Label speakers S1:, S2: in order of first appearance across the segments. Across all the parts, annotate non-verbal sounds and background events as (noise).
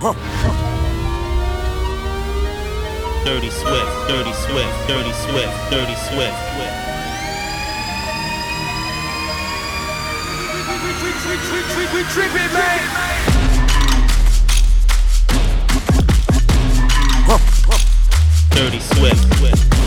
S1: Dirty Swift, Dirty Swift, Dirty Swift, Dirty Swift.
S2: We trip it, man.
S1: Dirty Swift.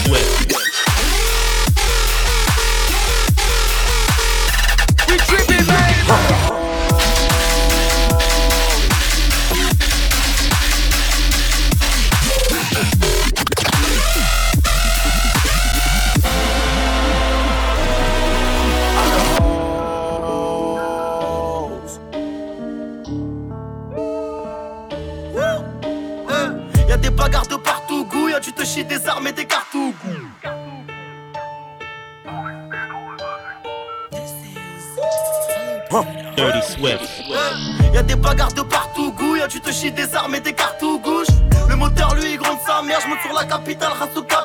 S1: Swift.
S2: ouais.
S3: Y'a des bagarres de partout, goût, y'a tu te chies des armes et des cartouches. Le moteur lui il gronde sa mère, je monte sur la capitale,
S4: Hasuka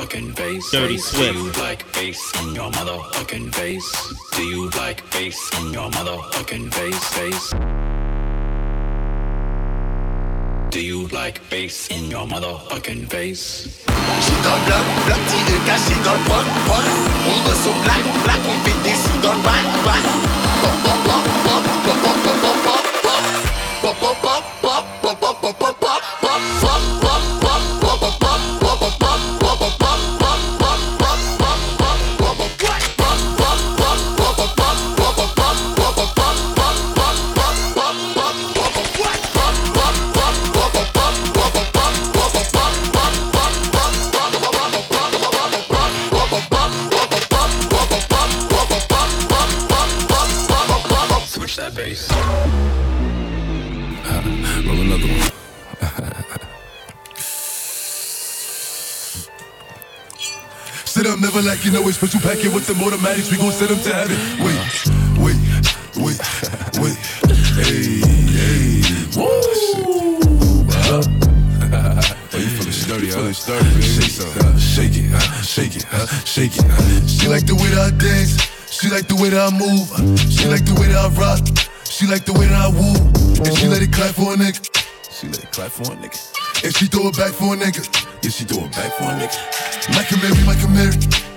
S4: motherfucking face?
S1: Dirty Swift.
S5: Do you like bass your motherfucking face? Do you like bass in your motherfucking face? Face. Do you like bass in your motherfucking face?
S6: She gon' block, block the she gon' fuck, fuck On veut son black, black, on fait des sous dans le bac, bac
S7: you know it. Special packet with them automatics. We gon' send them to heaven. Wait, wait, wait, wait. Hey, hey. Woo! (laughs) Oh, you feeling sturdy, huh? Sturdy, baby. Shake, uh, shake it, uh, shake it, uh, shake it. Uh. She like the way that I dance. She like the way that I move. She like the way that I rock. She like the way that I woo. And she let it clap for a nigga. She let it clap for a nigga. And she throw it back for a nigga. Yeah, she throw it back for a nigga. Micah Mary, Micah Mary.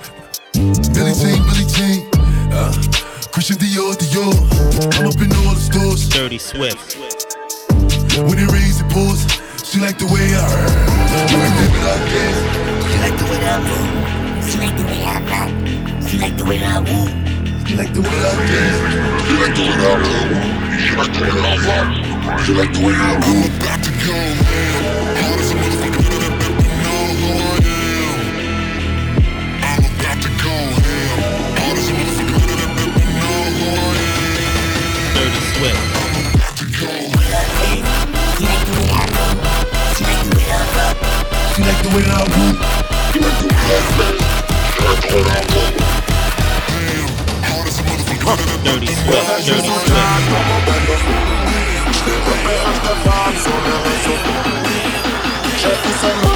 S7: Billie Jean, Billie Jean. Uh, Christian Dior, Dior. I'm up in all the stores.
S8: Dirty Swift.
S7: When it rains, it pours. She like the way I She like the way I dance.
S6: She like the way I move. She like the way I rock. She like the way I woo.
S7: She like the way I dance. She like the way I move. She like the way I rock. She like the way I move. I'm about to go, man.
S6: the way I
S9: look. You ain't doing
S8: Dirty
S10: sweat,
S8: dirty
S7: sweat.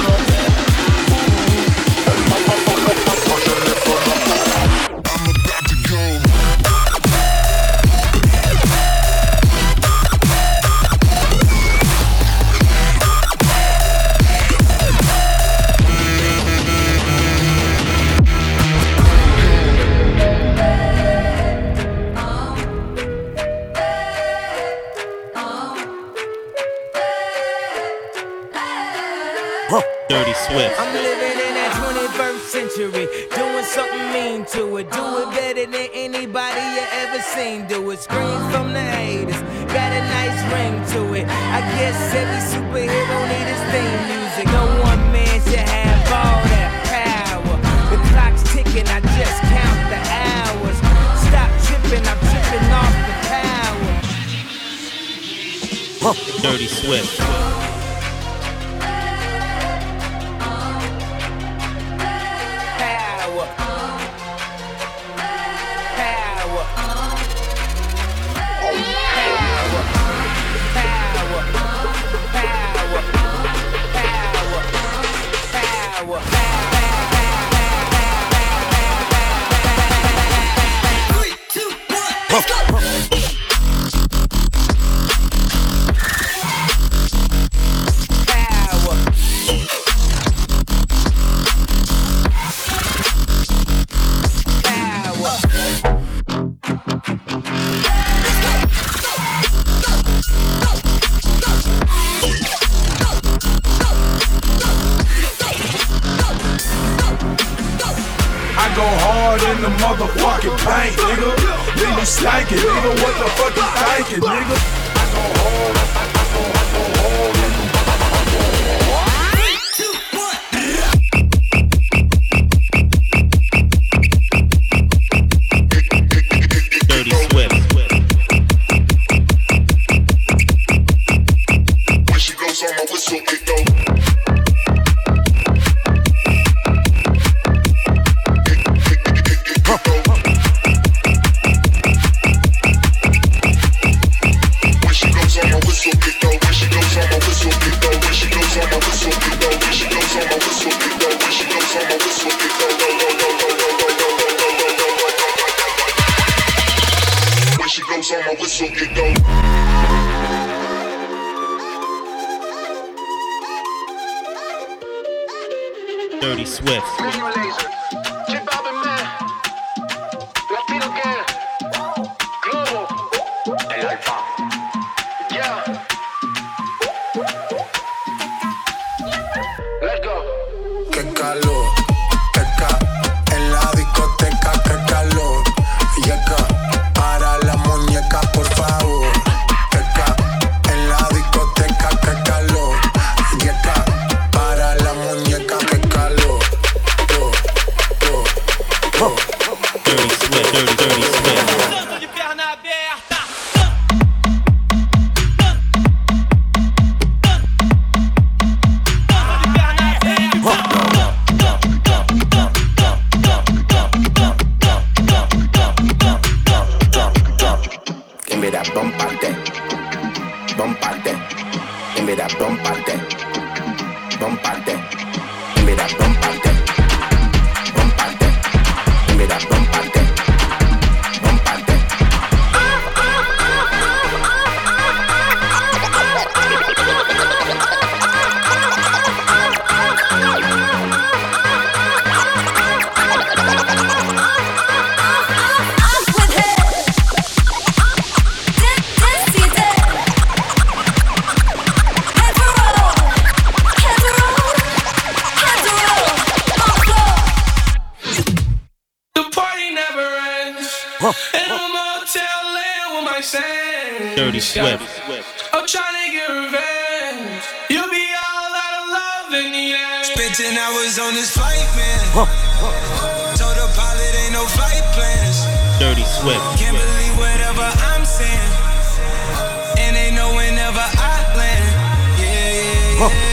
S7: so we go.
S2: dirty, dirty, dirty, dirty.
S11: Santo de perna aberta.
S12: 19, I was on this flight, man. Whoa. Told the pilot ain't no flight plans.
S2: Dirty Swift.
S12: Can't believe whatever I'm saying. And they know whenever I land. Yeah, yeah, yeah.
S2: Whoa.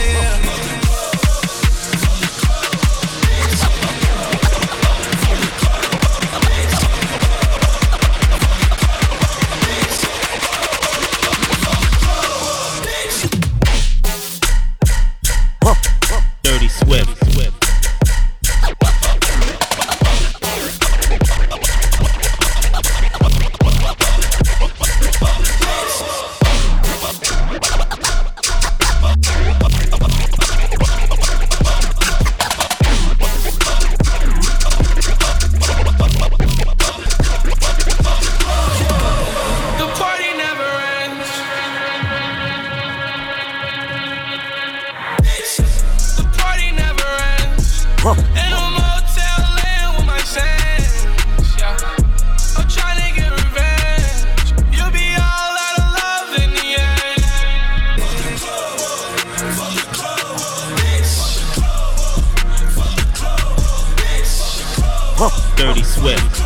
S2: Swift.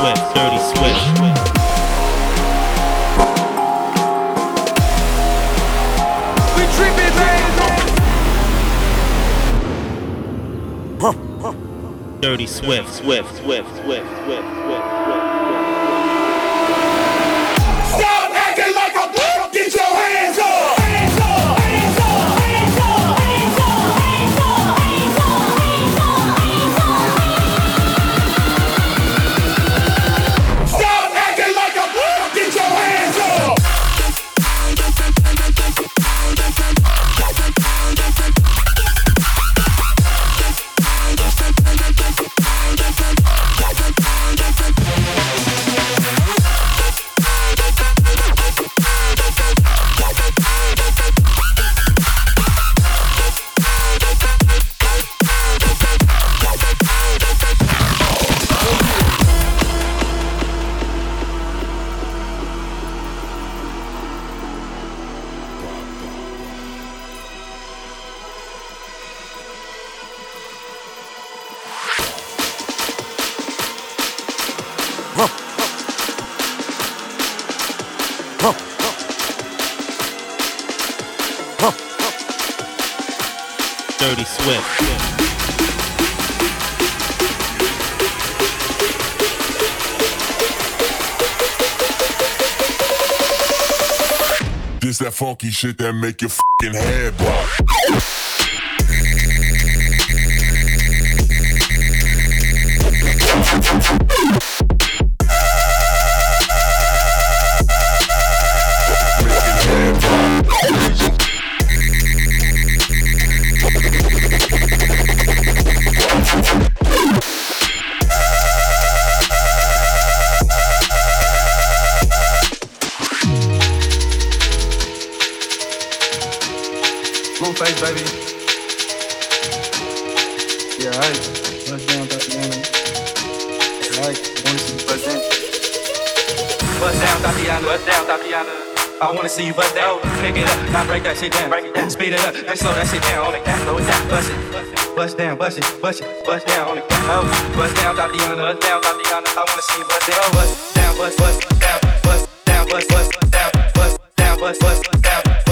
S2: Swift, Dirty Swift. Dirty Swift, Swift, Swift, Swift, Swift.
S9: with. This that funky shit that make your fucking head
S13: bop. Down, Tatiana. Bust down,
S14: Tatiana. I wanna see you bust down. Pick it up, now break that shit down. Break it down. Speed it up, then slow that shit down. On it down, slow it down. Bust it, bust down, bust it, bust it, bust down. On it down, oh. bust down, Tatiana. Bust down, Tatiana. I wanna see you bust down. Bust down, bust, bust down, bust down, bust, bust down, bust down, bust, bust down, bust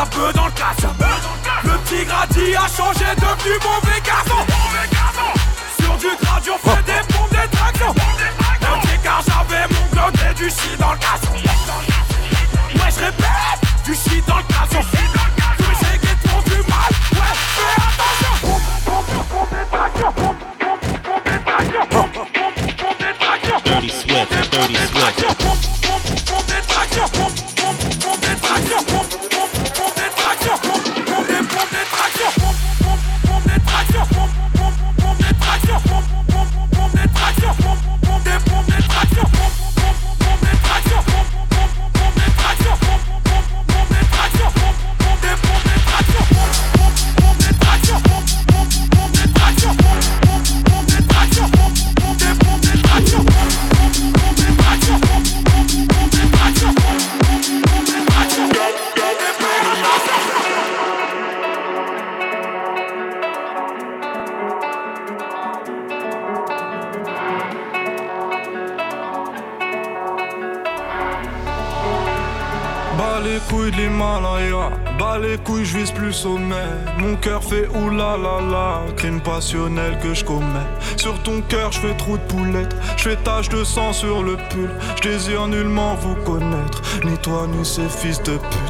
S15: la peu dans le casse. Le petit gradi a changé, devenu mauvais garçon. Sur du gradure, fais des pompes, des tractions. Ok, car j'avais mon glock et du shit dans le casse. Ouais, je répète, du shit dans le guettons du mal, ouais, fais attention.
S13: Bas les couilles de l'Himalaya, bas les couilles, je vise plus sommet. Mon cœur fait oulala, crime passionnel que je commets. Sur ton cœur, je fais trou de poulette, je fais tache de sang sur le pull. Je désire nullement vous connaître, ni toi ni ces fils de pute.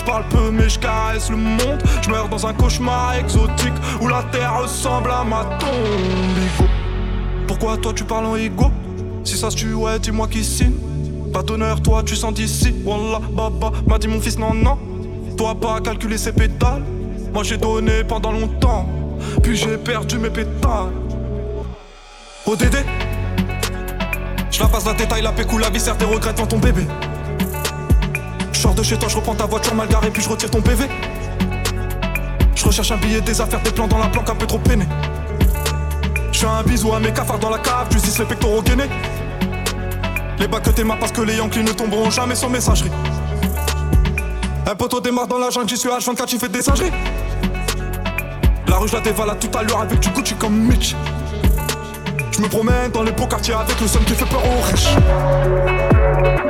S13: je parle peu mais je caresse le monde. Je meurs dans un cauchemar exotique où la terre ressemble à ma tombe. Igo. Pourquoi toi tu parles en ego? Si ça se tue, ouais, dis-moi qui signe. Pas d'honneur, toi tu sens d'ici. Wallah, baba, m'a dit mon fils, non, non. Toi pas calculer ses pétales. Moi j'ai donné pendant longtemps. Puis j'ai perdu mes pétales. ODD Je la passe la détail, la pécou, la viscère, tes regrets devant ton bébé. Je sors de chez toi, je reprends ta voiture mal garée, puis je retire ton PV. Je recherche un billet, des affaires, des plans dans la planque un peu trop peiné. Je fais un bisou à mes cafards dans la cave, tu dis les pectoraux gainés. Les bacs que t'es parce que les Yankees ne tomberont jamais sans messagerie. Un poteau démarre dans la jungle, j'y suis H24, tu fais des singeries. La rue, je la dévale à tout à l'heure avec du Gucci comme Mitch. Je me promène dans les beaux quartiers avec le seul qui fait peur aux riches.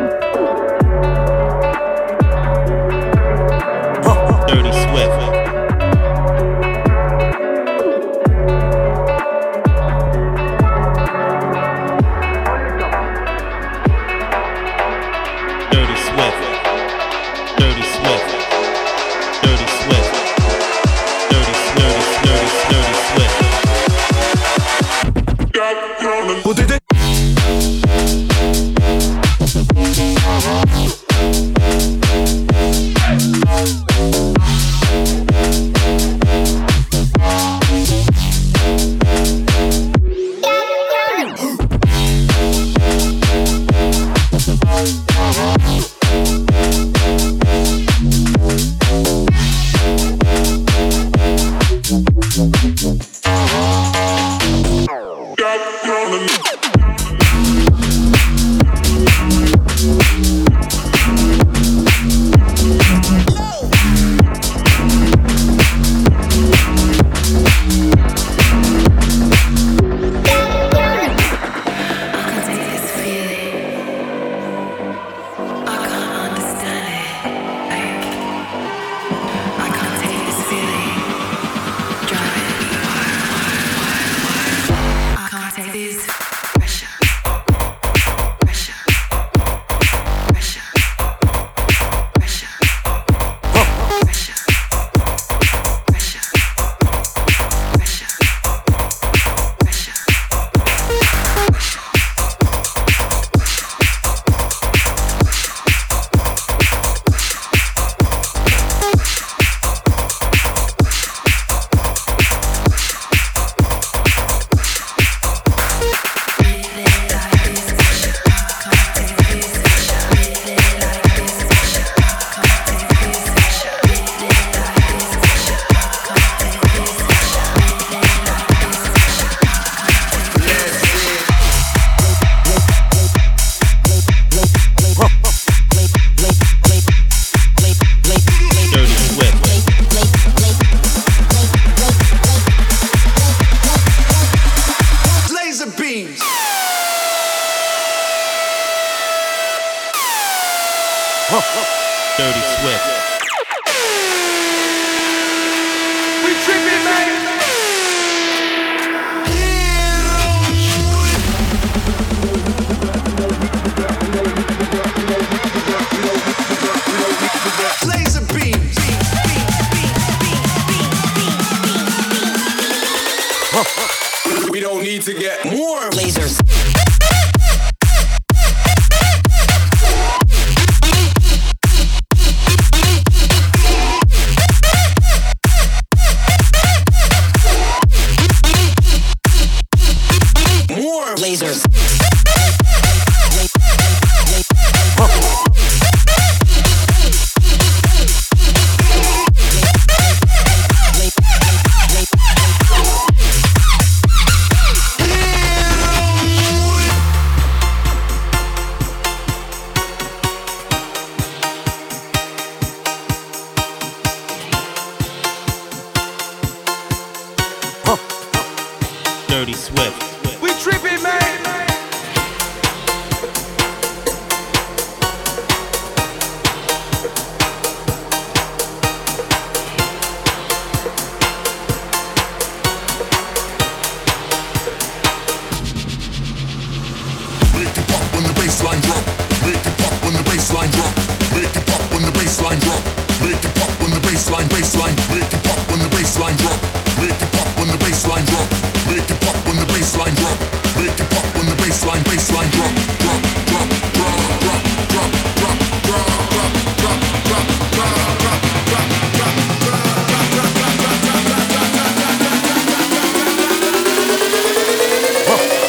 S9: Bassline drop. Make it pop when the bassline bassline. Make it pop when the bassline drop. Make it pop when the bassline drop. Make it pop when the bassline drop. Make it pop when the bassline bassline drop. Drop drop drop drop drop drop drop drop drop drop drop drop drop, drop,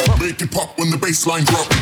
S9: drop. Make it pop when the bassline drop.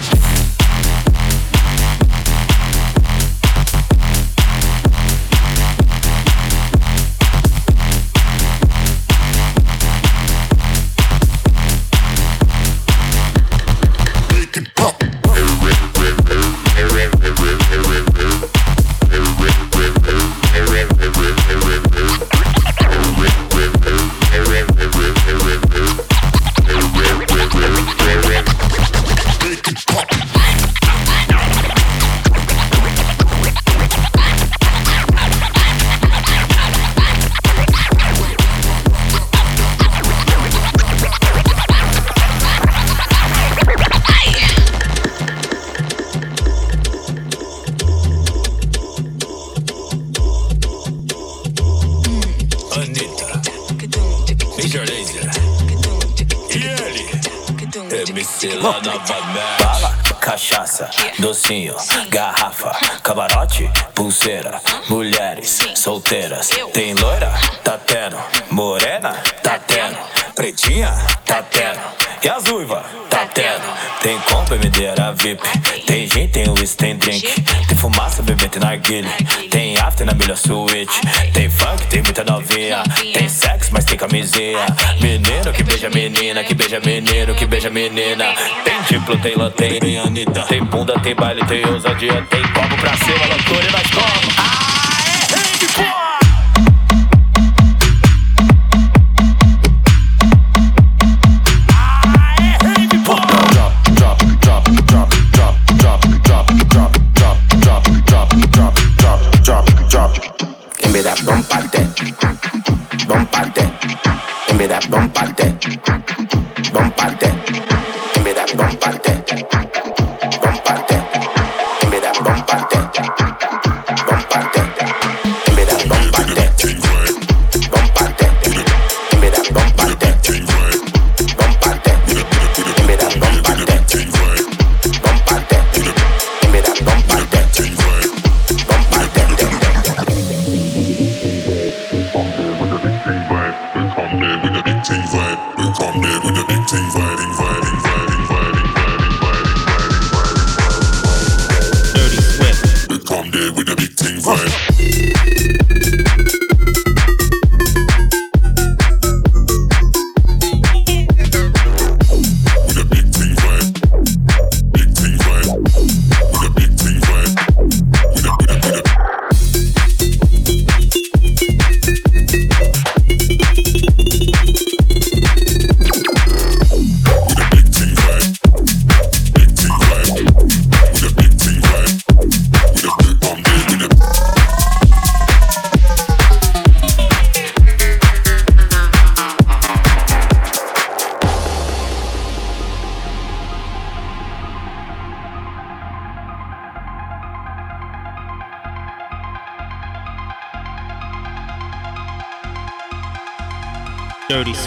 S5: Docinho, garrafa, camarote, pulseira, mulheres solteiras. Tem loira? Tá tendo. Morena? Tá tendo. Pretinha? Tá tendo. E as uiva? Tá tendo. Tem compra, medeira VIP. Tem gin, tem whisky, tem drink. Tem fumaça, bebê, tem narguilha. Tem after na melhor suíte. Tem funk, tem muita novinha. Tem sexo, mas tem camisinha. Menino que beija menina, que beija menino, que beija menina. Tem diplo, tem tem, tem Anitta. Tem bunda, tem baile, tem ousadia. Tem copo pra cima, loucura e nós como. Ah, é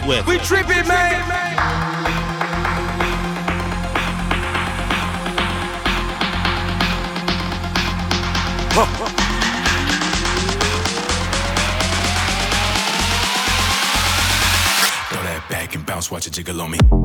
S16: with.
S2: We tripping, man.
S15: man Throw that back and bounce, watch it jiggle on me.